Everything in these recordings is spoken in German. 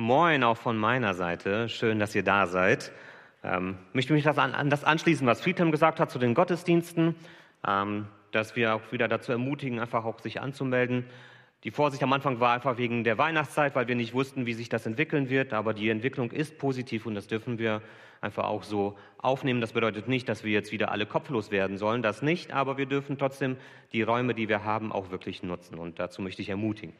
Moin auch von meiner Seite. Schön, dass ihr da seid. Ähm, möchte mich das an, an, das anschließen, was Friedhelm gesagt hat zu den Gottesdiensten, ähm, dass wir auch wieder dazu ermutigen, einfach auch sich anzumelden. Die Vorsicht am Anfang war einfach wegen der Weihnachtszeit, weil wir nicht wussten, wie sich das entwickeln wird. Aber die Entwicklung ist positiv und das dürfen wir einfach auch so aufnehmen. Das bedeutet nicht, dass wir jetzt wieder alle kopflos werden sollen, das nicht. Aber wir dürfen trotzdem die Räume, die wir haben, auch wirklich nutzen. Und dazu möchte ich ermutigen.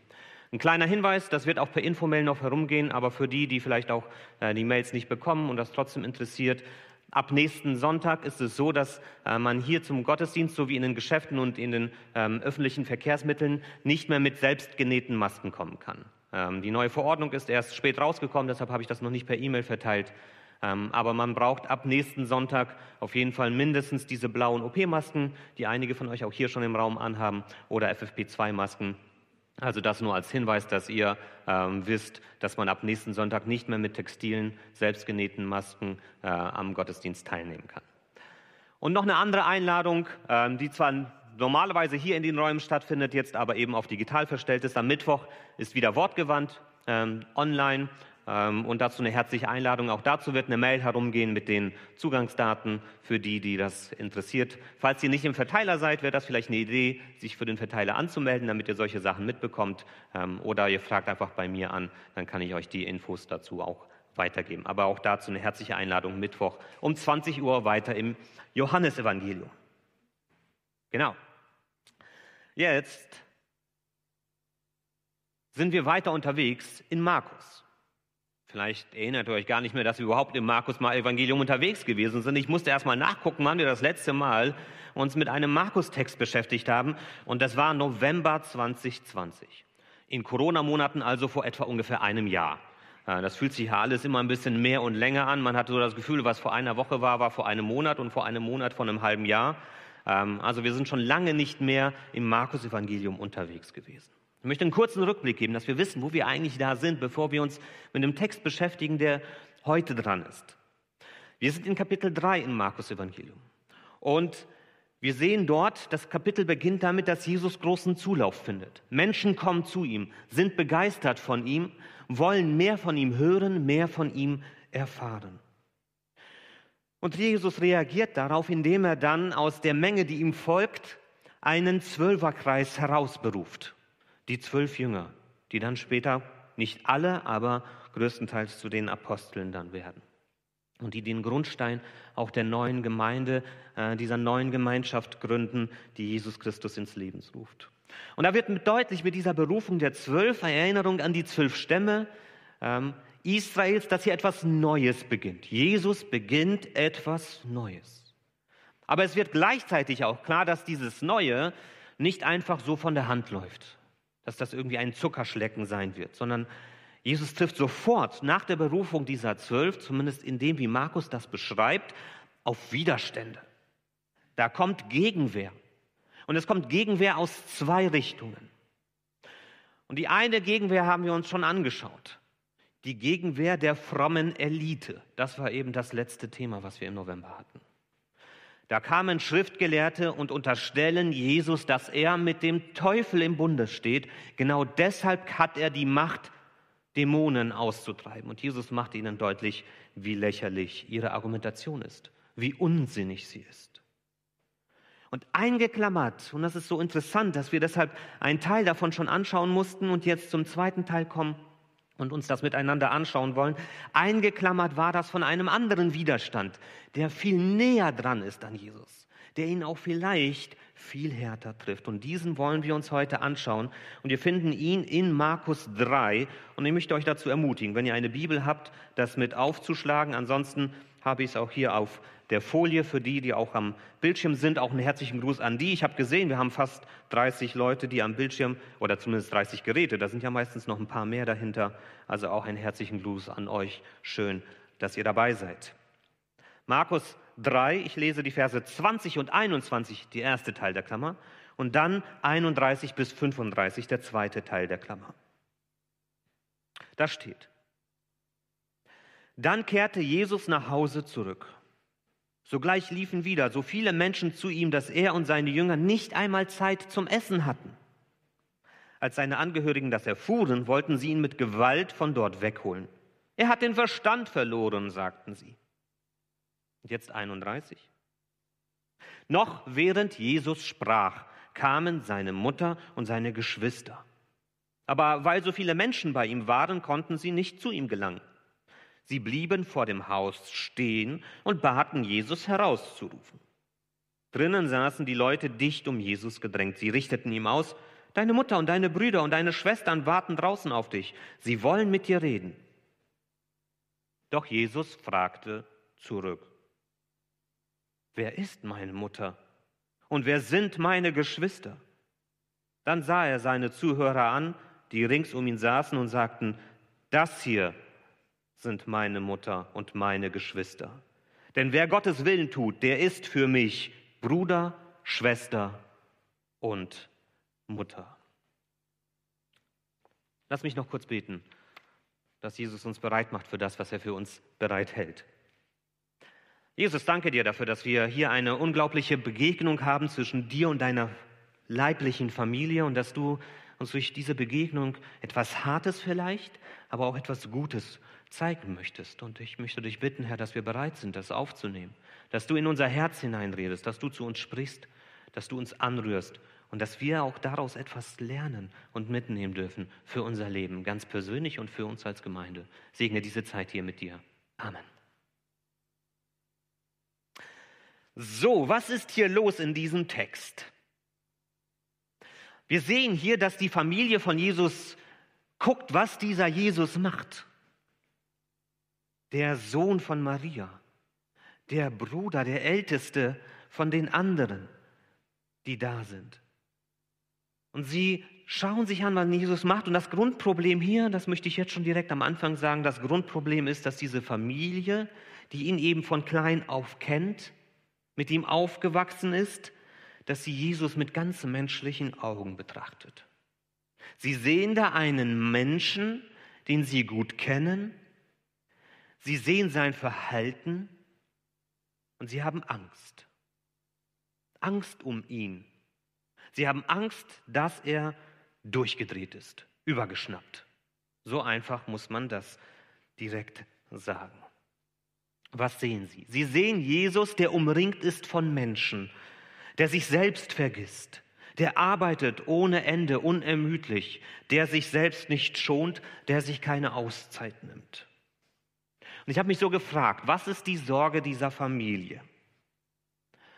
Ein kleiner Hinweis, das wird auch per Infomail noch herumgehen, aber für die, die vielleicht auch äh, die Mails nicht bekommen und das trotzdem interessiert, ab nächsten Sonntag ist es so, dass äh, man hier zum Gottesdienst sowie in den Geschäften und in den ähm, öffentlichen Verkehrsmitteln nicht mehr mit selbstgenähten Masken kommen kann. Ähm, die neue Verordnung ist erst spät rausgekommen, deshalb habe ich das noch nicht per E-Mail verteilt. Ähm, aber man braucht ab nächsten Sonntag auf jeden Fall mindestens diese blauen OP-Masken, die einige von euch auch hier schon im Raum anhaben, oder FFP2-Masken. Also das nur als Hinweis, dass ihr ähm, wisst, dass man ab nächsten Sonntag nicht mehr mit textilen, selbstgenähten Masken äh, am Gottesdienst teilnehmen kann. Und noch eine andere Einladung, ähm, die zwar normalerweise hier in den Räumen stattfindet, jetzt aber eben auf digital verstellt ist. Am Mittwoch ist wieder Wortgewandt ähm, online und dazu eine herzliche Einladung. Auch dazu wird eine Mail herumgehen mit den Zugangsdaten für die, die das interessiert. Falls ihr nicht im Verteiler seid, wäre das vielleicht eine Idee, sich für den Verteiler anzumelden, damit ihr solche Sachen mitbekommt. Ähm, oder ihr fragt einfach bei mir an, dann kann ich euch die Infos dazu auch weitergeben. Aber auch dazu eine herzliche Einladung Mittwoch um 20 Uhr weiter im Johannesevangelium. Genau. Jetzt sind wir weiter unterwegs in Markus. Vielleicht erinnert ihr euch gar nicht mehr, dass wir überhaupt im Markus mal Evangelium unterwegs gewesen sind. Ich musste erst mal nachgucken, wann wir das letzte Mal uns mit einem Markus-Text beschäftigt haben. Und das war November 2020. In Corona-Monaten, also vor etwa ungefähr einem Jahr. Das fühlt sich ja alles immer ein bisschen mehr und länger an. Man hat so das Gefühl, was vor einer Woche war, war vor einem Monat und vor einem Monat vor einem halben Jahr. Ähm, also wir sind schon lange nicht mehr im Markus-Evangelium unterwegs gewesen. Ich möchte einen kurzen Rückblick geben, dass wir wissen, wo wir eigentlich da sind, bevor wir uns mit dem Text beschäftigen, der heute dran ist. Wir sind in Kapitel 3 im Markus Evangelium. Und wir sehen dort, das Kapitel beginnt damit, dass Jesus großen Zulauf findet. Menschen kommen zu ihm, sind begeistert von ihm, wollen mehr von ihm hören, mehr von ihm erfahren. Und Jesus reagiert darauf, indem er dann aus der Menge, die ihm folgt, einen Zwölferkreis herausberuft die zwölf Jünger, die dann später nicht alle, aber größtenteils zu den Aposteln dann werden. Und die den Grundstein auch der neuen Gemeinde, äh, dieser neuen Gemeinschaft gründen, die Jesus Christus ins Leben ruft. Und da wird deutlich mit dieser Berufung der zwölf, Erinnerung an die zwölf Stämme ähm, Israels, dass hier etwas Neues beginnt. Jesus beginnt etwas Neues. Aber es wird gleichzeitig auch klar, dass dieses Neue nicht einfach so von der Hand läuft dass das irgendwie ein Zuckerschlecken sein wird, sondern Jesus trifft sofort nach der Berufung dieser zwölf, zumindest in dem, wie Markus das beschreibt, auf Widerstände. Da kommt Gegenwehr. Und es kommt Gegenwehr aus zwei Richtungen. Und die eine Gegenwehr haben wir uns schon angeschaut. Die Gegenwehr der frommen Elite. Das war eben das letzte Thema, was wir im November hatten. Da kamen Schriftgelehrte und unterstellen Jesus, dass er mit dem Teufel im Bunde steht. Genau deshalb hat er die Macht, Dämonen auszutreiben. Und Jesus macht ihnen deutlich, wie lächerlich ihre Argumentation ist, wie unsinnig sie ist. Und eingeklammert, und das ist so interessant, dass wir deshalb einen Teil davon schon anschauen mussten und jetzt zum zweiten Teil kommen, und uns das miteinander anschauen wollen. Eingeklammert war das von einem anderen Widerstand, der viel näher dran ist an Jesus, der ihn auch vielleicht viel härter trifft. Und diesen wollen wir uns heute anschauen. Und wir finden ihn in Markus 3. Und ich möchte euch dazu ermutigen, wenn ihr eine Bibel habt, das mit aufzuschlagen. Ansonsten habe ich es auch hier auf der Folie für die, die auch am Bildschirm sind. Auch einen herzlichen Gruß an die. Ich habe gesehen, wir haben fast 30 Leute, die am Bildschirm oder zumindest 30 Geräte, da sind ja meistens noch ein paar mehr dahinter. Also auch einen herzlichen Gruß an euch. Schön, dass ihr dabei seid. Markus 3, ich lese die Verse 20 und 21, die erste Teil der Klammer, und dann 31 bis 35, der zweite Teil der Klammer. Da steht, dann kehrte Jesus nach Hause zurück. Sogleich liefen wieder so viele Menschen zu ihm, dass er und seine Jünger nicht einmal Zeit zum Essen hatten. Als seine Angehörigen das erfuhren, wollten sie ihn mit Gewalt von dort wegholen. Er hat den Verstand verloren, sagten sie. Und jetzt 31. Noch während Jesus sprach, kamen seine Mutter und seine Geschwister. Aber weil so viele Menschen bei ihm waren, konnten sie nicht zu ihm gelangen. Sie blieben vor dem Haus stehen und baten Jesus herauszurufen. Drinnen saßen die Leute dicht um Jesus gedrängt. Sie richteten ihm aus, Deine Mutter und deine Brüder und deine Schwestern warten draußen auf dich. Sie wollen mit dir reden. Doch Jesus fragte zurück, Wer ist meine Mutter und wer sind meine Geschwister? Dann sah er seine Zuhörer an, die rings um ihn saßen und sagten, das hier sind meine Mutter und meine Geschwister. Denn wer Gottes Willen tut, der ist für mich Bruder, Schwester und Mutter. Lass mich noch kurz beten, dass Jesus uns bereit macht für das, was er für uns bereithält. Jesus, danke dir dafür, dass wir hier eine unglaubliche Begegnung haben zwischen dir und deiner leiblichen Familie und dass du uns durch diese Begegnung etwas Hartes vielleicht, aber auch etwas Gutes zeigen möchtest. Und ich möchte dich bitten, Herr, dass wir bereit sind, das aufzunehmen, dass du in unser Herz hineinredest, dass du zu uns sprichst, dass du uns anrührst und dass wir auch daraus etwas lernen und mitnehmen dürfen für unser Leben, ganz persönlich und für uns als Gemeinde. Segne diese Zeit hier mit dir. Amen. So, was ist hier los in diesem Text? Wir sehen hier, dass die Familie von Jesus guckt, was dieser Jesus macht. Der Sohn von Maria, der Bruder, der Älteste von den anderen, die da sind. Und sie schauen sich an, was Jesus macht. Und das Grundproblem hier, das möchte ich jetzt schon direkt am Anfang sagen, das Grundproblem ist, dass diese Familie, die ihn eben von klein auf kennt, mit ihm aufgewachsen ist, dass sie Jesus mit ganz menschlichen Augen betrachtet. Sie sehen da einen Menschen, den sie gut kennen. Sie sehen sein Verhalten und sie haben Angst. Angst um ihn, Sie haben Angst, dass er durchgedreht ist, übergeschnappt. So einfach muss man das direkt sagen. Was sehen Sie? Sie sehen Jesus, der umringt ist von Menschen, der sich selbst vergisst, der arbeitet ohne Ende, unermüdlich, der sich selbst nicht schont, der sich keine Auszeit nimmt. Und ich habe mich so gefragt, was ist die Sorge dieser Familie?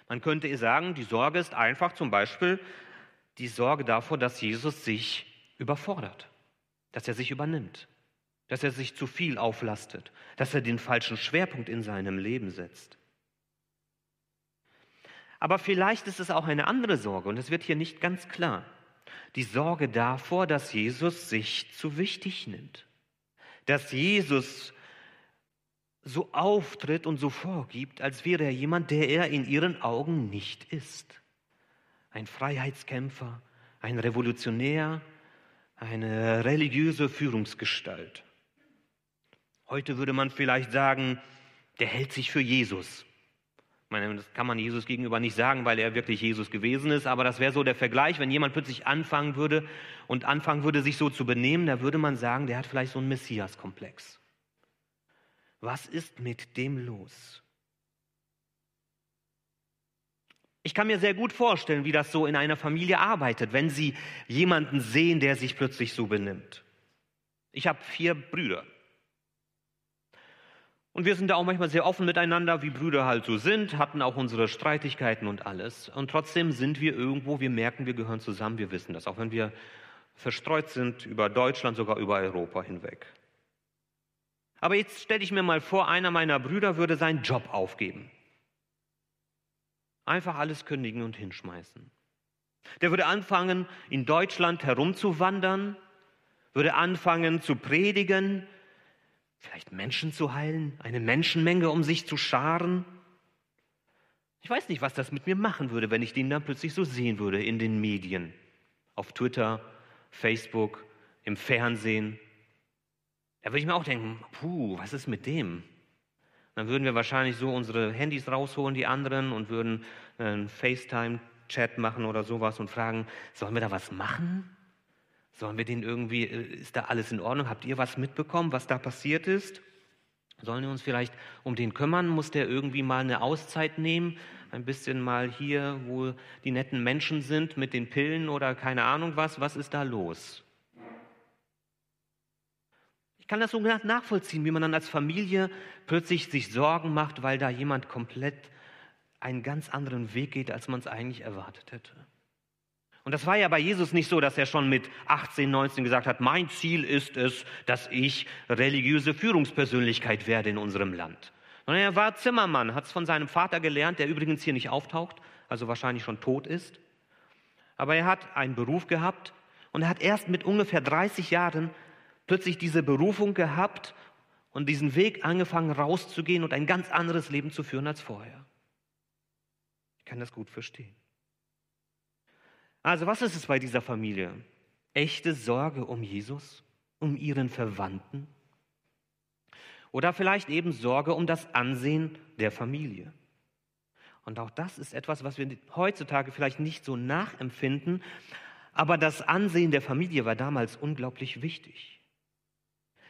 Man könnte sagen, die Sorge ist einfach zum Beispiel die Sorge davor, dass Jesus sich überfordert, dass er sich übernimmt, dass er sich zu viel auflastet, dass er den falschen Schwerpunkt in seinem Leben setzt. Aber vielleicht ist es auch eine andere Sorge und es wird hier nicht ganz klar. Die Sorge davor, dass Jesus sich zu wichtig nimmt, dass Jesus so auftritt und so vorgibt, als wäre er jemand, der er in ihren Augen nicht ist. Ein Freiheitskämpfer, ein Revolutionär, eine religiöse Führungsgestalt. Heute würde man vielleicht sagen, der hält sich für Jesus. Ich meine, das kann man Jesus gegenüber nicht sagen, weil er wirklich Jesus gewesen ist, aber das wäre so der Vergleich, wenn jemand plötzlich anfangen würde und anfangen würde, sich so zu benehmen, da würde man sagen, der hat vielleicht so einen Messias-Komplex. Was ist mit dem los? Ich kann mir sehr gut vorstellen, wie das so in einer Familie arbeitet, wenn sie jemanden sehen, der sich plötzlich so benimmt. Ich habe vier Brüder. Und wir sind da auch manchmal sehr offen miteinander, wie Brüder halt so sind, hatten auch unsere Streitigkeiten und alles. Und trotzdem sind wir irgendwo, wir merken, wir gehören zusammen, wir wissen das, auch wenn wir verstreut sind über Deutschland, sogar über Europa hinweg. Aber jetzt stelle ich mir mal vor, einer meiner Brüder würde seinen Job aufgeben. Einfach alles kündigen und hinschmeißen. Der würde anfangen, in Deutschland herumzuwandern, würde anfangen zu predigen, vielleicht Menschen zu heilen, eine Menschenmenge um sich zu scharen. Ich weiß nicht, was das mit mir machen würde, wenn ich den dann plötzlich so sehen würde in den Medien, auf Twitter, Facebook, im Fernsehen. Da würde ich mir auch denken, puh, was ist mit dem? Dann würden wir wahrscheinlich so unsere Handys rausholen, die anderen, und würden einen FaceTime-Chat machen oder sowas und fragen, sollen wir da was machen? Sollen wir den irgendwie, äh, ist da alles in Ordnung? Habt ihr was mitbekommen, was da passiert ist? Sollen wir uns vielleicht um den kümmern? Muss der irgendwie mal eine Auszeit nehmen? Ein bisschen mal hier, wo die netten Menschen sind mit den Pillen oder keine Ahnung was. Was ist da los? Kann das so nachvollziehen, wie man dann als Familie plötzlich sich Sorgen macht, weil da jemand komplett einen ganz anderen Weg geht, als man es eigentlich erwartet hätte. Und das war ja bei Jesus nicht so, dass er schon mit 18, 19 gesagt hat, mein Ziel ist es, dass ich religiöse Führungspersönlichkeit werde in unserem Land. Sondern er war Zimmermann, hat es von seinem Vater gelernt, der übrigens hier nicht auftaucht, also wahrscheinlich schon tot ist. Aber er hat einen Beruf gehabt und er hat erst mit ungefähr 30 Jahren plötzlich diese Berufung gehabt und diesen Weg angefangen rauszugehen und ein ganz anderes Leben zu führen als vorher. Ich kann das gut verstehen. Also was ist es bei dieser Familie? Echte Sorge um Jesus, um ihren Verwandten? Oder vielleicht eben Sorge um das Ansehen der Familie? Und auch das ist etwas, was wir heutzutage vielleicht nicht so nachempfinden, aber das Ansehen der Familie war damals unglaublich wichtig.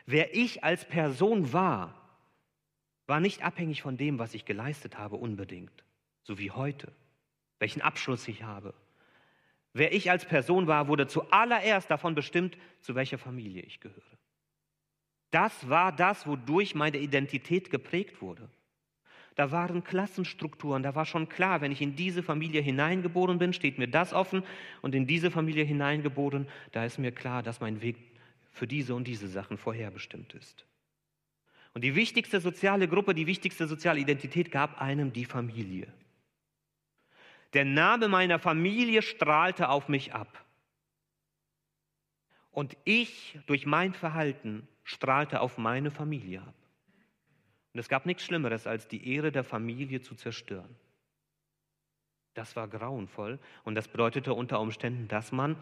Wer ich als Person war, war nicht abhängig von dem, was ich geleistet habe, unbedingt, so wie heute, welchen Abschluss ich habe, Wer ich als Person war, wurde zuallererst davon bestimmt, zu welcher Familie ich gehöre. Das war das, wodurch meine Identität geprägt wurde. Da waren Klassenstrukturen, da war schon klar, wenn ich in diese Familie hineingeboren bin, steht mir das offen und in diese Familie hineingeboren, da ist mir klar, dass mein Weg für diese und diese Sachen vorherbestimmt ist. Und die wichtigste soziale Gruppe, die wichtigste soziale Identität gab einem die Familie. Der Name meiner Familie strahlte auf mich ab. Und ich durch mein Verhalten strahlte auf meine Familie ab. Und es gab nichts Schlimmeres, als die Ehre der Familie zu zerstören. Das war grauenvoll und das bedeutete unter Umständen, dass man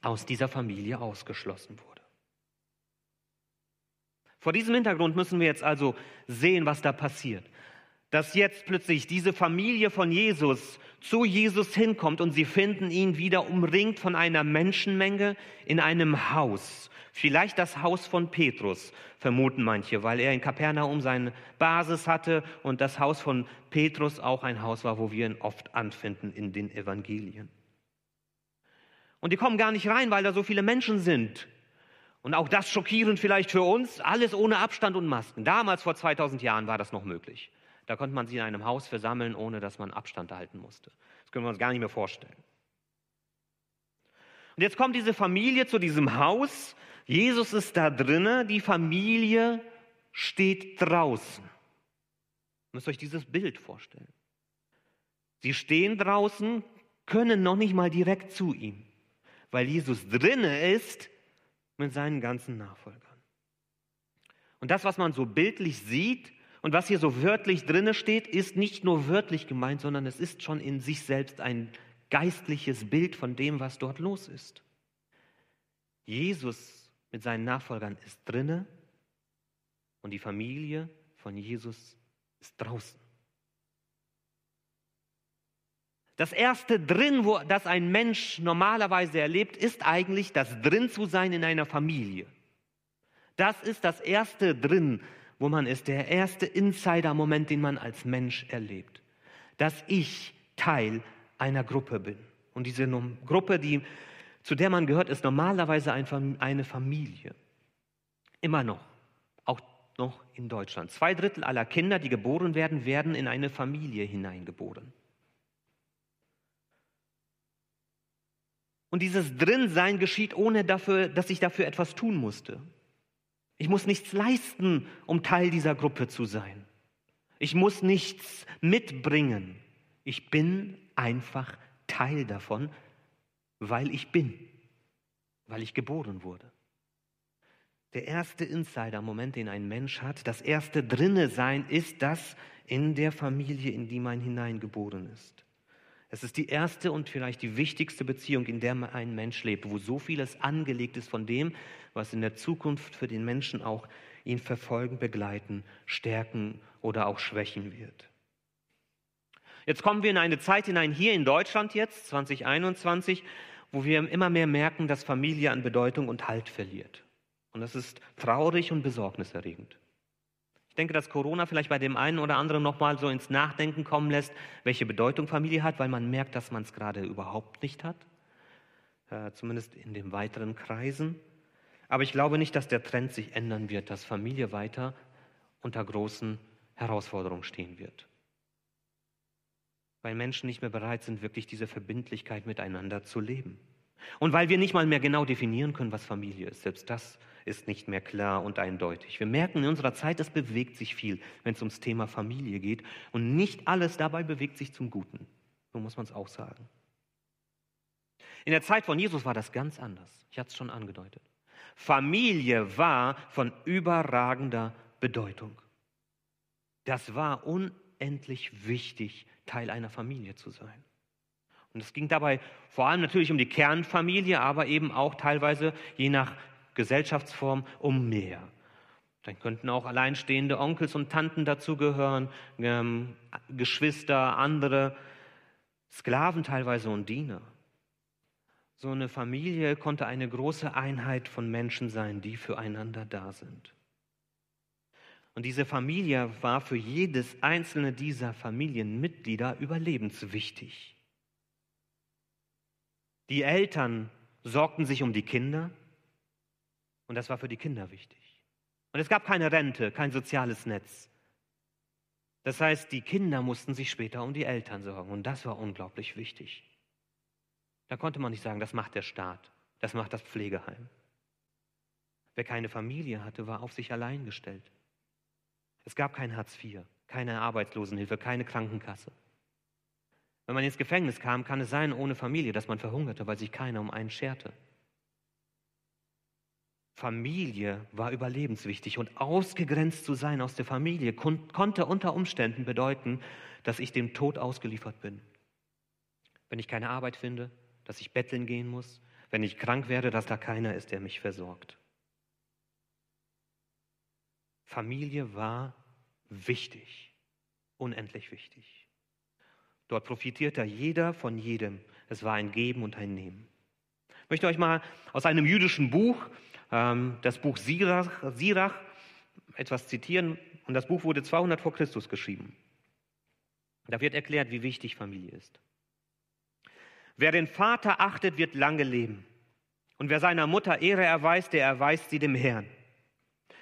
aus dieser Familie ausgeschlossen wurde. Vor diesem Hintergrund müssen wir jetzt also sehen, was da passiert dass jetzt plötzlich diese Familie von Jesus zu Jesus hinkommt und sie finden ihn wieder umringt von einer Menschenmenge in einem Haus. Vielleicht das Haus von Petrus, vermuten manche, weil er in Kapernaum seine Basis hatte und das Haus von Petrus auch ein Haus war, wo wir ihn oft anfinden in den Evangelien. Und die kommen gar nicht rein, weil da so viele Menschen sind. Und auch das schockierend vielleicht für uns, alles ohne Abstand und Masken. Damals vor 2000 Jahren war das noch möglich. Da konnte man sie in einem Haus versammeln, ohne dass man Abstand halten musste. Das können wir uns gar nicht mehr vorstellen. Und jetzt kommt diese Familie zu diesem Haus. Jesus ist da drinnen, die Familie steht draußen. Ihr müsst euch dieses Bild vorstellen. Sie stehen draußen, können noch nicht mal direkt zu ihm, weil Jesus drinne ist mit seinen ganzen Nachfolgern. Und das, was man so bildlich sieht, und was hier so wörtlich drinne steht, ist nicht nur wörtlich gemeint, sondern es ist schon in sich selbst ein geistliches Bild von dem, was dort los ist. Jesus mit seinen Nachfolgern ist drinne und die Familie von Jesus ist draußen. Das erste drin, wo das ein Mensch normalerweise erlebt, ist eigentlich das drin zu sein in einer Familie. Das ist das erste drin, wo man ist, der erste Insider-Moment, den man als Mensch erlebt. Dass ich Teil einer Gruppe bin. Und diese Gruppe, die, zu der man gehört, ist normalerweise eine Familie. Immer noch. Auch noch in Deutschland. Zwei Drittel aller Kinder, die geboren werden, werden in eine Familie hineingeboren. Und dieses Drinsein geschieht, ohne dafür, dass ich dafür etwas tun musste. Ich muss nichts leisten, um Teil dieser Gruppe zu sein. Ich muss nichts mitbringen. Ich bin einfach Teil davon, weil ich bin, weil ich geboren wurde. Der erste Insider-Moment, den ein Mensch hat, das erste Drinne sein, ist das in der Familie, in die man hineingeboren ist. Es ist die erste und vielleicht die wichtigste Beziehung, in der ein Mensch lebt, wo so vieles angelegt ist von dem, was in der Zukunft für den Menschen auch ihn verfolgen, begleiten, stärken oder auch schwächen wird. Jetzt kommen wir in eine Zeit hinein, hier in Deutschland jetzt, 2021, wo wir immer mehr merken, dass Familie an Bedeutung und Halt verliert. Und das ist traurig und besorgniserregend. Ich denke, dass Corona vielleicht bei dem einen oder anderen nochmal so ins Nachdenken kommen lässt, welche Bedeutung Familie hat, weil man merkt, dass man es gerade überhaupt nicht hat, äh, zumindest in den weiteren Kreisen. Aber ich glaube nicht, dass der Trend sich ändern wird, dass Familie weiter unter großen Herausforderungen stehen wird. Weil Menschen nicht mehr bereit sind, wirklich diese Verbindlichkeit miteinander zu leben. Und weil wir nicht mal mehr genau definieren können, was Familie ist. Selbst das ist nicht mehr klar und eindeutig. Wir merken in unserer Zeit, es bewegt sich viel, wenn es ums Thema Familie geht. Und nicht alles dabei bewegt sich zum Guten. So muss man es auch sagen. In der Zeit von Jesus war das ganz anders. Ich hatte es schon angedeutet. Familie war von überragender Bedeutung. Das war unendlich wichtig, Teil einer Familie zu sein. Und es ging dabei vor allem natürlich um die Kernfamilie, aber eben auch teilweise je nach Gesellschaftsform um mehr. Dann könnten auch alleinstehende Onkels und Tanten dazugehören, ähm, Geschwister, andere, Sklaven teilweise und Diener. So eine Familie konnte eine große Einheit von Menschen sein, die füreinander da sind. Und diese Familie war für jedes einzelne dieser Familienmitglieder überlebenswichtig. Die Eltern sorgten sich um die Kinder und das war für die Kinder wichtig. Und es gab keine Rente, kein soziales Netz. Das heißt, die Kinder mussten sich später um die Eltern sorgen und das war unglaublich wichtig. Da konnte man nicht sagen, das macht der Staat, das macht das Pflegeheim. Wer keine Familie hatte, war auf sich allein gestellt. Es gab kein Hartz IV, keine Arbeitslosenhilfe, keine Krankenkasse. Wenn man ins Gefängnis kam, kann es sein, ohne Familie, dass man verhungerte, weil sich keiner um einen scherte. Familie war überlebenswichtig und ausgegrenzt zu sein aus der Familie kon konnte unter Umständen bedeuten, dass ich dem Tod ausgeliefert bin. Wenn ich keine Arbeit finde, dass ich betteln gehen muss, wenn ich krank werde, dass da keiner ist, der mich versorgt. Familie war wichtig, unendlich wichtig. Dort profitierte jeder von jedem. Es war ein Geben und ein Nehmen. Ich möchte euch mal aus einem jüdischen Buch, das Buch Sirach, Sirach, etwas zitieren. Und das Buch wurde 200 vor Christus geschrieben. Da wird erklärt, wie wichtig Familie ist. Wer den Vater achtet, wird lange leben. Und wer seiner Mutter Ehre erweist, der erweist sie dem Herrn.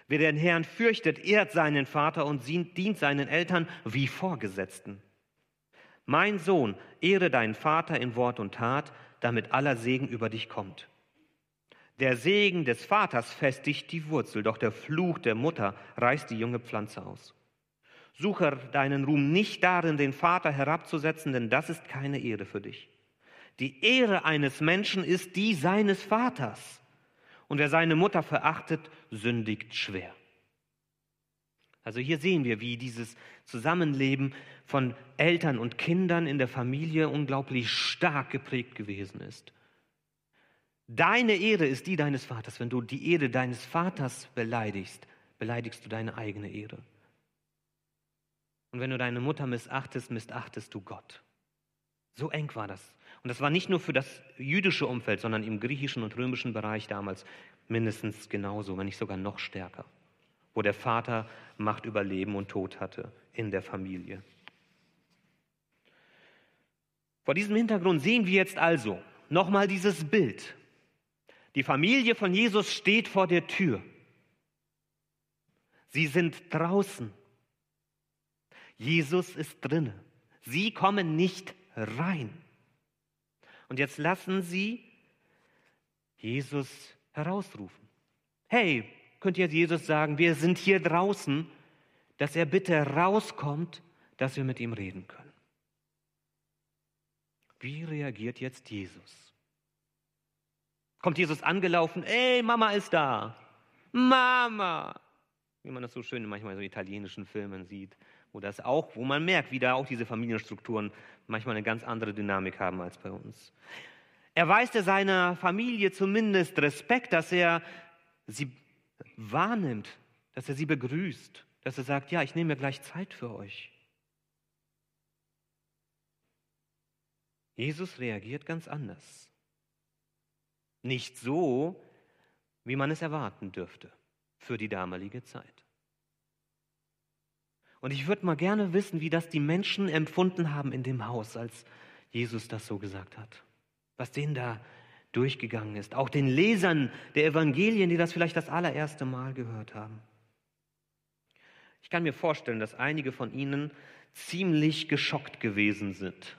Wer den Herrn fürchtet, ehrt seinen Vater und dient seinen Eltern wie Vorgesetzten. Mein Sohn, ehre deinen Vater in Wort und Tat, damit aller Segen über dich kommt. Der Segen des Vaters festigt die Wurzel, doch der Fluch der Mutter reißt die junge Pflanze aus. Suche deinen Ruhm nicht darin, den Vater herabzusetzen, denn das ist keine Ehre für dich. Die Ehre eines Menschen ist die seines Vaters und wer seine Mutter verachtet, sündigt schwer. Also hier sehen wir, wie dieses Zusammenleben von Eltern und Kindern in der Familie unglaublich stark geprägt gewesen ist. Deine Ehre ist die deines Vaters. Wenn du die Ehre deines Vaters beleidigst, beleidigst du deine eigene Ehre. Und wenn du deine Mutter missachtest, missachtest du Gott. So eng war das und das war nicht nur für das jüdische Umfeld, sondern im griechischen und römischen Bereich damals mindestens genauso, wenn nicht sogar noch stärker, wo der Vater Macht über Leben und Tod hatte in der Familie. Vor diesem Hintergrund sehen wir jetzt also nochmal dieses Bild. Die Familie von Jesus steht vor der Tür. Sie sind draußen. Jesus ist drinne. Sie kommen nicht rein. Und jetzt lassen Sie Jesus herausrufen. Hey, könnt ihr Jesus sagen, wir sind hier draußen, dass er bitte rauskommt, dass wir mit ihm reden können. Wie reagiert jetzt Jesus? Kommt Jesus angelaufen, ey, Mama ist da. Mama. Wie man das so schön manchmal so in italienischen Filmen sieht, wo das auch, wo man merkt, wie da auch diese Familienstrukturen manchmal eine ganz andere Dynamik haben als bei uns. Er seiner Familie zumindest Respekt, dass er sie wahrnimmt, dass er sie begrüßt, dass er sagt, ja, ich nehme mir gleich Zeit für euch. Jesus reagiert ganz anders. Nicht so, wie man es erwarten dürfte für die damalige Zeit. Und ich würde mal gerne wissen, wie das die Menschen empfunden haben in dem Haus, als Jesus das so gesagt hat. Was denen da durchgegangen ist. Auch den Lesern der Evangelien, die das vielleicht das allererste Mal gehört haben. Ich kann mir vorstellen, dass einige von ihnen ziemlich geschockt gewesen sind.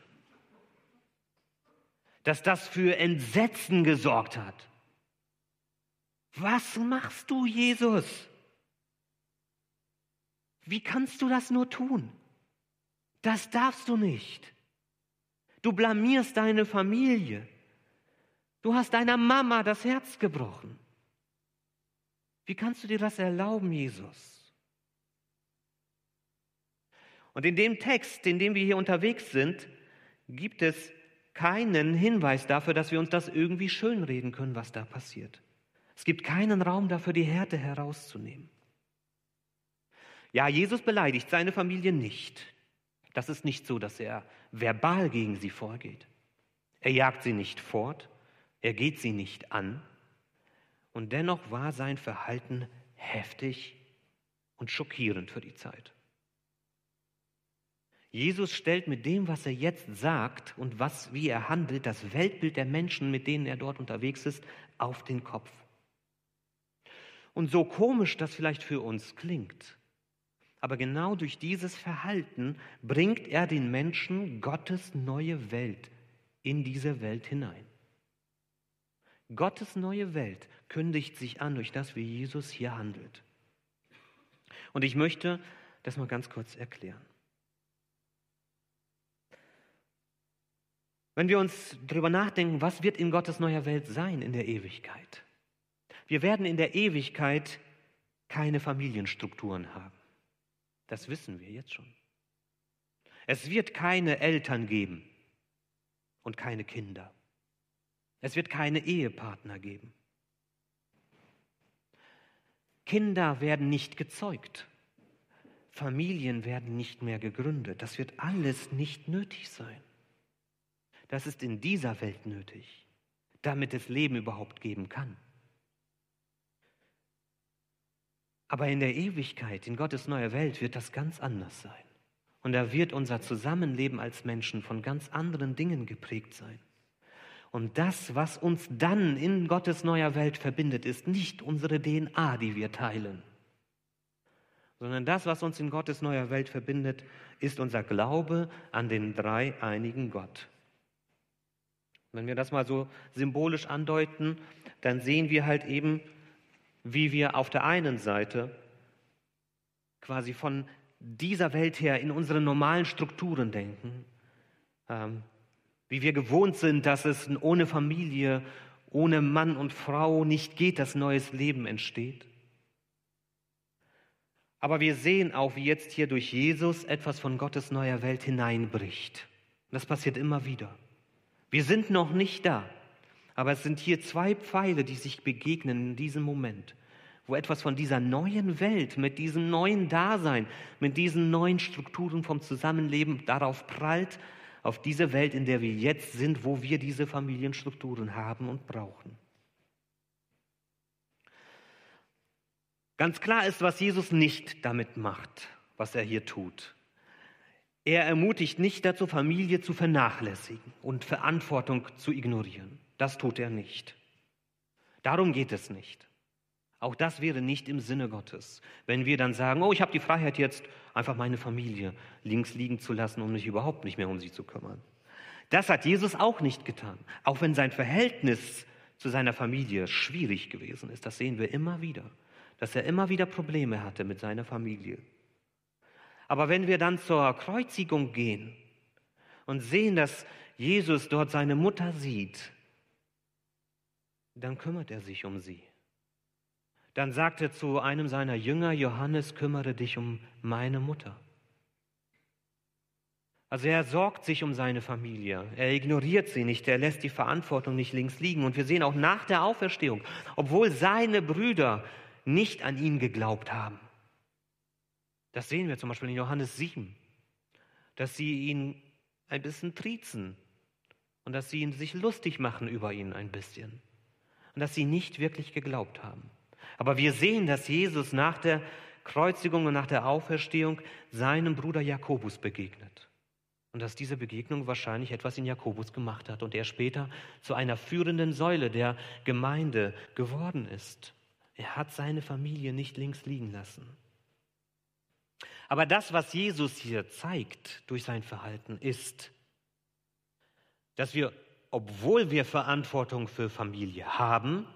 Dass das für Entsetzen gesorgt hat. Was machst du, Jesus? Wie kannst du das nur tun? Das darfst du nicht. Du blamierst deine Familie. Du hast deiner Mama das Herz gebrochen. Wie kannst du dir das erlauben, Jesus? Und in dem Text, in dem wir hier unterwegs sind, gibt es keinen Hinweis dafür, dass wir uns das irgendwie schönreden können, was da passiert. Es gibt keinen Raum dafür, die Härte herauszunehmen. Ja, Jesus beleidigt seine Familie nicht. Das ist nicht so, dass er verbal gegen sie vorgeht. Er jagt sie nicht fort, er geht sie nicht an. Und dennoch war sein Verhalten heftig und schockierend für die Zeit. Jesus stellt mit dem, was er jetzt sagt und was, wie er handelt, das Weltbild der Menschen, mit denen er dort unterwegs ist, auf den Kopf. Und so komisch das vielleicht für uns klingt, aber genau durch dieses Verhalten bringt er den Menschen Gottes neue Welt in diese Welt hinein. Gottes neue Welt kündigt sich an durch das, wie Jesus hier handelt. Und ich möchte das mal ganz kurz erklären. Wenn wir uns darüber nachdenken, was wird in Gottes neuer Welt sein in der Ewigkeit? Wir werden in der Ewigkeit keine Familienstrukturen haben. Das wissen wir jetzt schon. Es wird keine Eltern geben und keine Kinder. Es wird keine Ehepartner geben. Kinder werden nicht gezeugt. Familien werden nicht mehr gegründet. Das wird alles nicht nötig sein. Das ist in dieser Welt nötig, damit es Leben überhaupt geben kann. Aber in der Ewigkeit, in Gottes neuer Welt, wird das ganz anders sein. Und da wird unser Zusammenleben als Menschen von ganz anderen Dingen geprägt sein. Und das, was uns dann in Gottes neuer Welt verbindet, ist nicht unsere DNA, die wir teilen, sondern das, was uns in Gottes neuer Welt verbindet, ist unser Glaube an den dreieinigen Gott. Wenn wir das mal so symbolisch andeuten, dann sehen wir halt eben, wie wir auf der einen Seite quasi von dieser Welt her in unsere normalen Strukturen denken, ähm, wie wir gewohnt sind, dass es ohne Familie, ohne Mann und Frau nicht geht, dass neues Leben entsteht. Aber wir sehen auch, wie jetzt hier durch Jesus etwas von Gottes neuer Welt hineinbricht. das passiert immer wieder. Wir sind noch nicht da. Aber es sind hier zwei Pfeile, die sich begegnen in diesem Moment, wo etwas von dieser neuen Welt, mit diesem neuen Dasein, mit diesen neuen Strukturen vom Zusammenleben darauf prallt, auf diese Welt, in der wir jetzt sind, wo wir diese Familienstrukturen haben und brauchen. Ganz klar ist, was Jesus nicht damit macht, was er hier tut. Er ermutigt nicht dazu, Familie zu vernachlässigen und Verantwortung zu ignorieren. Das tut er nicht. Darum geht es nicht. Auch das wäre nicht im Sinne Gottes, wenn wir dann sagen, oh, ich habe die Freiheit jetzt, einfach meine Familie links liegen zu lassen, um mich überhaupt nicht mehr um sie zu kümmern. Das hat Jesus auch nicht getan, auch wenn sein Verhältnis zu seiner Familie schwierig gewesen ist. Das sehen wir immer wieder, dass er immer wieder Probleme hatte mit seiner Familie. Aber wenn wir dann zur Kreuzigung gehen und sehen, dass Jesus dort seine Mutter sieht, dann kümmert er sich um sie. Dann sagt er zu einem seiner Jünger, Johannes, kümmere dich um meine Mutter. Also er sorgt sich um seine Familie, er ignoriert sie nicht, er lässt die Verantwortung nicht links liegen. Und wir sehen auch nach der Auferstehung, obwohl seine Brüder nicht an ihn geglaubt haben. Das sehen wir zum Beispiel in Johannes 7, dass sie ihn ein bisschen triezen und dass sie ihn sich lustig machen über ihn ein bisschen. und dass sie nicht wirklich geglaubt haben. Aber wir sehen, dass Jesus nach der Kreuzigung und nach der Auferstehung seinem Bruder Jakobus begegnet. Und dass diese Begegnung wahrscheinlich etwas in Jakobus gemacht hat und er später zu einer führenden Säule der Gemeinde geworden ist. Er hat seine Familie nicht links liegen lassen. Aber das, was Jesus hier zeigt durch sein Verhalten, ist, dass wir, obwohl wir Verantwortung für Familie haben,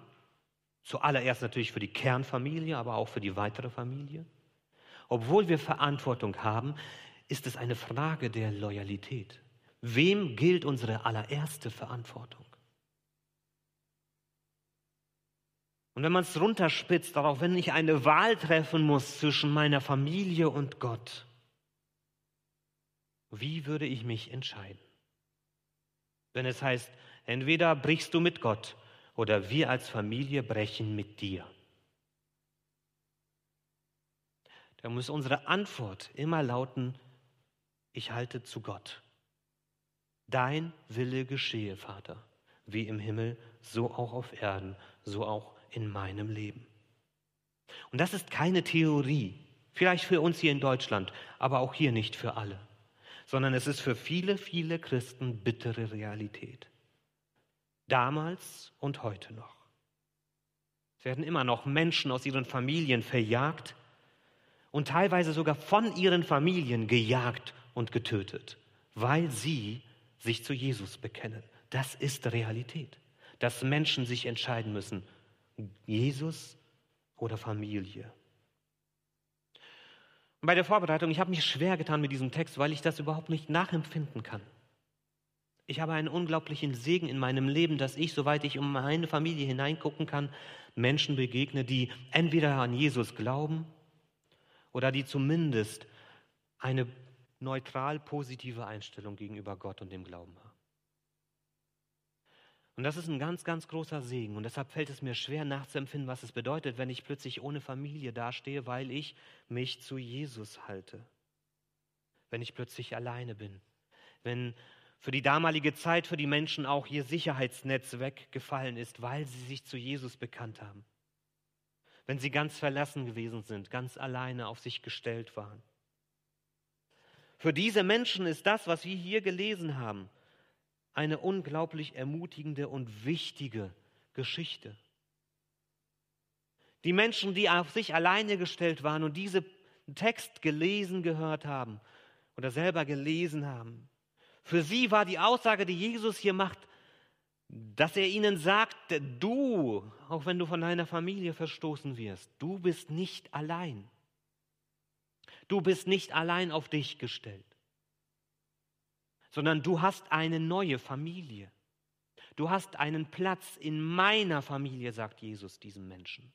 zuallererst natürlich für die Kernfamilie, aber auch für die weitere Familie, obwohl wir Verantwortung haben, ist es eine Frage der Loyalität. Wem gilt unsere allererste Verantwortung? Und wenn man es runterspitzt darauf, wenn ich eine Wahl treffen muss zwischen meiner Familie und Gott, wie würde ich mich entscheiden? Wenn es heißt, entweder brichst du mit Gott oder wir als Familie brechen mit dir. Da muss unsere Antwort immer lauten, ich halte zu Gott. Dein Wille geschehe, Vater, wie im Himmel, so auch auf Erden, so auch in meinem Leben. Und das ist keine Theorie, vielleicht für uns hier in Deutschland, aber auch hier nicht für alle, sondern es ist für viele, viele Christen bittere Realität. Damals und heute noch. Es werden immer noch Menschen aus ihren Familien verjagt und teilweise sogar von ihren Familien gejagt und getötet, weil sie sich zu Jesus bekennen. Das ist Realität, dass Menschen sich entscheiden müssen, Jesus oder Familie. Und bei der Vorbereitung, ich habe mich schwer getan mit diesem Text, weil ich das überhaupt nicht nachempfinden kann. Ich habe einen unglaublichen Segen in meinem Leben, dass ich, soweit ich um meine Familie hineingucken kann, Menschen begegne, die entweder an Jesus glauben oder die zumindest eine neutral positive Einstellung gegenüber Gott und dem Glauben haben. Und das ist ein ganz, ganz großer Segen. Und deshalb fällt es mir schwer nachzuempfinden, was es bedeutet, wenn ich plötzlich ohne Familie dastehe, weil ich mich zu Jesus halte. Wenn ich plötzlich alleine bin. Wenn für die damalige Zeit für die Menschen auch ihr Sicherheitsnetz weggefallen ist, weil sie sich zu Jesus bekannt haben. Wenn sie ganz verlassen gewesen sind, ganz alleine auf sich gestellt waren. Für diese Menschen ist das, was wir hier gelesen haben, eine unglaublich ermutigende und wichtige Geschichte. Die Menschen, die auf sich alleine gestellt waren und diesen Text gelesen gehört haben oder selber gelesen haben, für sie war die Aussage, die Jesus hier macht, dass er ihnen sagt, du, auch wenn du von deiner Familie verstoßen wirst, du bist nicht allein. Du bist nicht allein auf dich gestellt, sondern du hast eine neue Familie. Du hast einen Platz in meiner Familie, sagt Jesus diesem Menschen.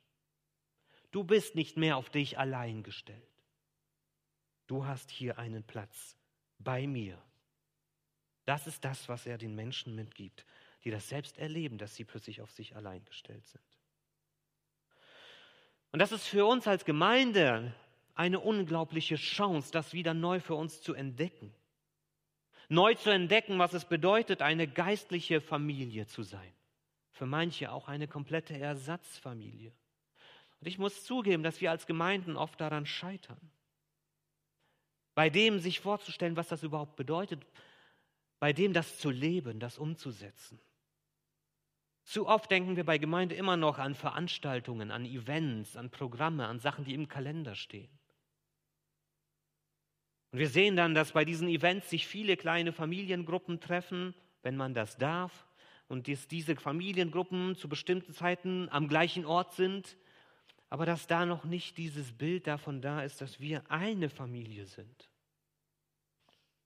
Du bist nicht mehr auf dich allein gestellt. Du hast hier einen Platz bei mir. Das ist das, was er den Menschen mitgibt, die das selbst erleben, dass sie plötzlich auf sich allein gestellt sind. Und das ist für uns als Gemeinde eine unglaubliche Chance, das wieder neu für uns zu entdecken. Neu zu entdecken, was es bedeutet, eine geistliche Familie zu sein. Für manche auch eine komplette Ersatzfamilie. Und ich muss zugeben, dass wir als Gemeinden oft daran scheitern. Bei dem sich vorzustellen, was das überhaupt bedeutet, bei dem das zu leben, das umzusetzen. Zu oft denken wir bei Gemeinde immer noch an Veranstaltungen, an Events, an Programme, an Sachen, die im Kalender stehen. Und wir sehen dann, dass bei diesen Events sich viele kleine Familiengruppen treffen, wenn man das darf, und dass diese Familiengruppen zu bestimmten Zeiten am gleichen Ort sind, aber dass da noch nicht dieses Bild davon da ist, dass wir eine Familie sind,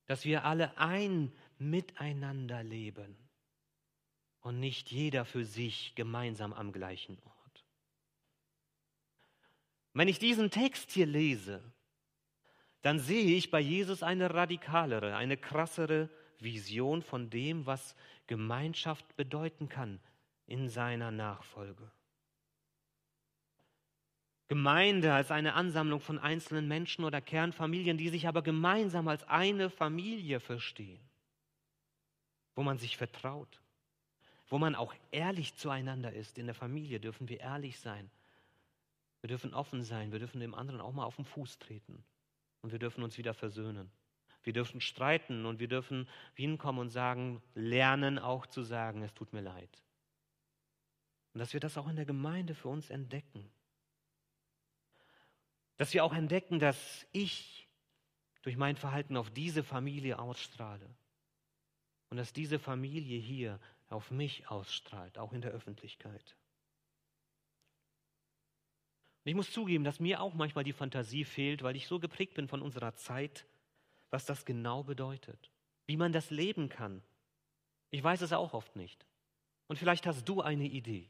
dass wir alle ein Miteinander leben und nicht jeder für sich gemeinsam am gleichen Ort. Wenn ich diesen Text hier lese, dann sehe ich bei Jesus eine radikalere, eine krassere Vision von dem, was Gemeinschaft bedeuten kann in seiner Nachfolge. Gemeinde als eine Ansammlung von einzelnen Menschen oder Kernfamilien, die sich aber gemeinsam als eine Familie verstehen, wo man sich vertraut, wo man auch ehrlich zueinander ist. In der Familie dürfen wir ehrlich sein. Wir dürfen offen sein. Wir dürfen dem anderen auch mal auf den Fuß treten. Und wir dürfen uns wieder versöhnen. Wir dürfen streiten und wir dürfen hinkommen und sagen, lernen auch zu sagen, es tut mir leid. Und dass wir das auch in der Gemeinde für uns entdecken. Dass wir auch entdecken, dass ich durch mein Verhalten auf diese Familie ausstrahle. Und dass diese Familie hier auf mich ausstrahlt, auch in der Öffentlichkeit. Und ich muss zugeben, dass mir auch manchmal die Fantasie fehlt, weil ich so geprägt bin von unserer Zeit, was das genau bedeutet, wie man das leben kann. Ich weiß es auch oft nicht. Und vielleicht hast du eine Idee.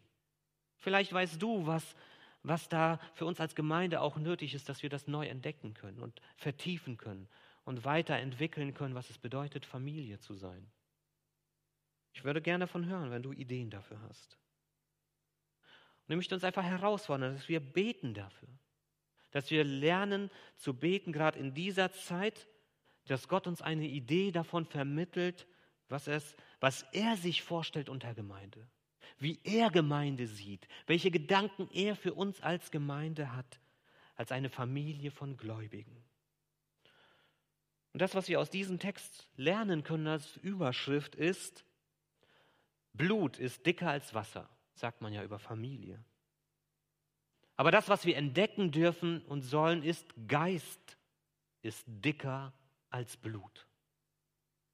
Vielleicht weißt du, was, was da für uns als Gemeinde auch nötig ist, dass wir das neu entdecken können und vertiefen können und weiterentwickeln können, was es bedeutet, Familie zu sein. Ich würde gerne davon hören, wenn du Ideen dafür hast. Und ich möchte uns einfach herausfordern, dass wir beten dafür. Dass wir lernen zu beten, gerade in dieser Zeit, dass Gott uns eine Idee davon vermittelt, was, es, was er sich vorstellt unter Gemeinde. Wie er Gemeinde sieht, welche Gedanken er für uns als Gemeinde hat, als eine Familie von Gläubigen. Und das, was wir aus diesem Text lernen können als Überschrift ist, Blut ist dicker als Wasser, sagt man ja über Familie. Aber das, was wir entdecken dürfen und sollen, ist Geist ist dicker als Blut.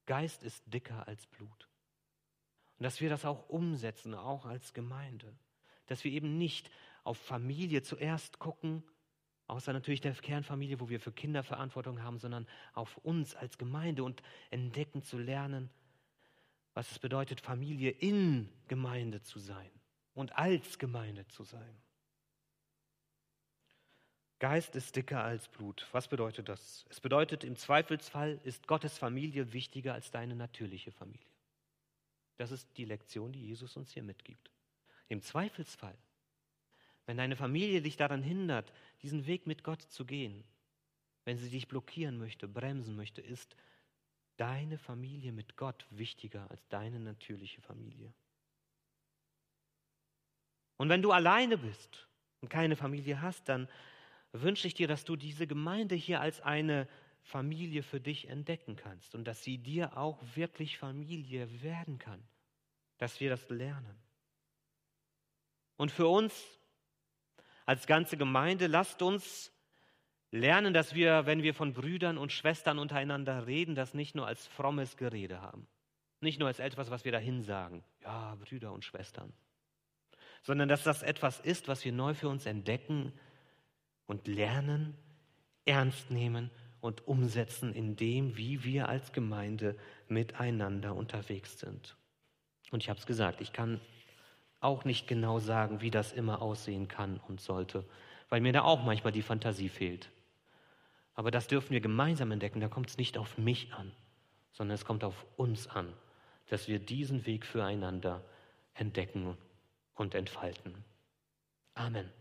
Geist ist dicker als Blut. Und dass wir das auch umsetzen, auch als Gemeinde. Dass wir eben nicht auf Familie zuerst gucken, außer natürlich der Kernfamilie, wo wir für Kinder Verantwortung haben, sondern auf uns als Gemeinde und entdecken zu lernen, was es bedeutet, Familie in Gemeinde zu sein und als Gemeinde zu sein. Geist ist dicker als Blut. Was bedeutet das? Es bedeutet, im Zweifelsfall ist Gottes Familie wichtiger als deine natürliche Familie. Das ist die Lektion, die Jesus uns hier mitgibt. Im Zweifelsfall, wenn deine Familie dich daran hindert, diesen Weg mit Gott zu gehen, wenn sie dich blockieren möchte, bremsen möchte, ist deine Familie mit Gott wichtiger als deine natürliche Familie. Und wenn du alleine bist und keine Familie hast, dann wünsche ich dir, dass du diese Gemeinde hier als eine Familie für dich entdecken kannst und dass sie dir auch wirklich Familie werden kann, dass wir das lernen. Und für uns als ganze Gemeinde, lasst uns lernen, dass wir, wenn wir von Brüdern und Schwestern untereinander reden, das nicht nur als frommes Gerede haben. Nicht nur als etwas, was wir dahin sagen. Ja, Brüder und Schwestern. Sondern dass das etwas ist, was wir neu für uns entdecken und lernen, ernst nehmen und umsetzen in dem, wie wir als Gemeinde miteinander unterwegs sind. Und ich habe es gesagt, ich kann auch nicht genau sagen, wie das immer aussehen kann und sollte, weil mir da auch manchmal die Fantasie fehlt. Aber das dürfen wir gemeinsam entdecken. Da kommt es nicht auf mich an, sondern es kommt auf uns an, dass wir diesen Weg füreinander entdecken und entfalten. Amen.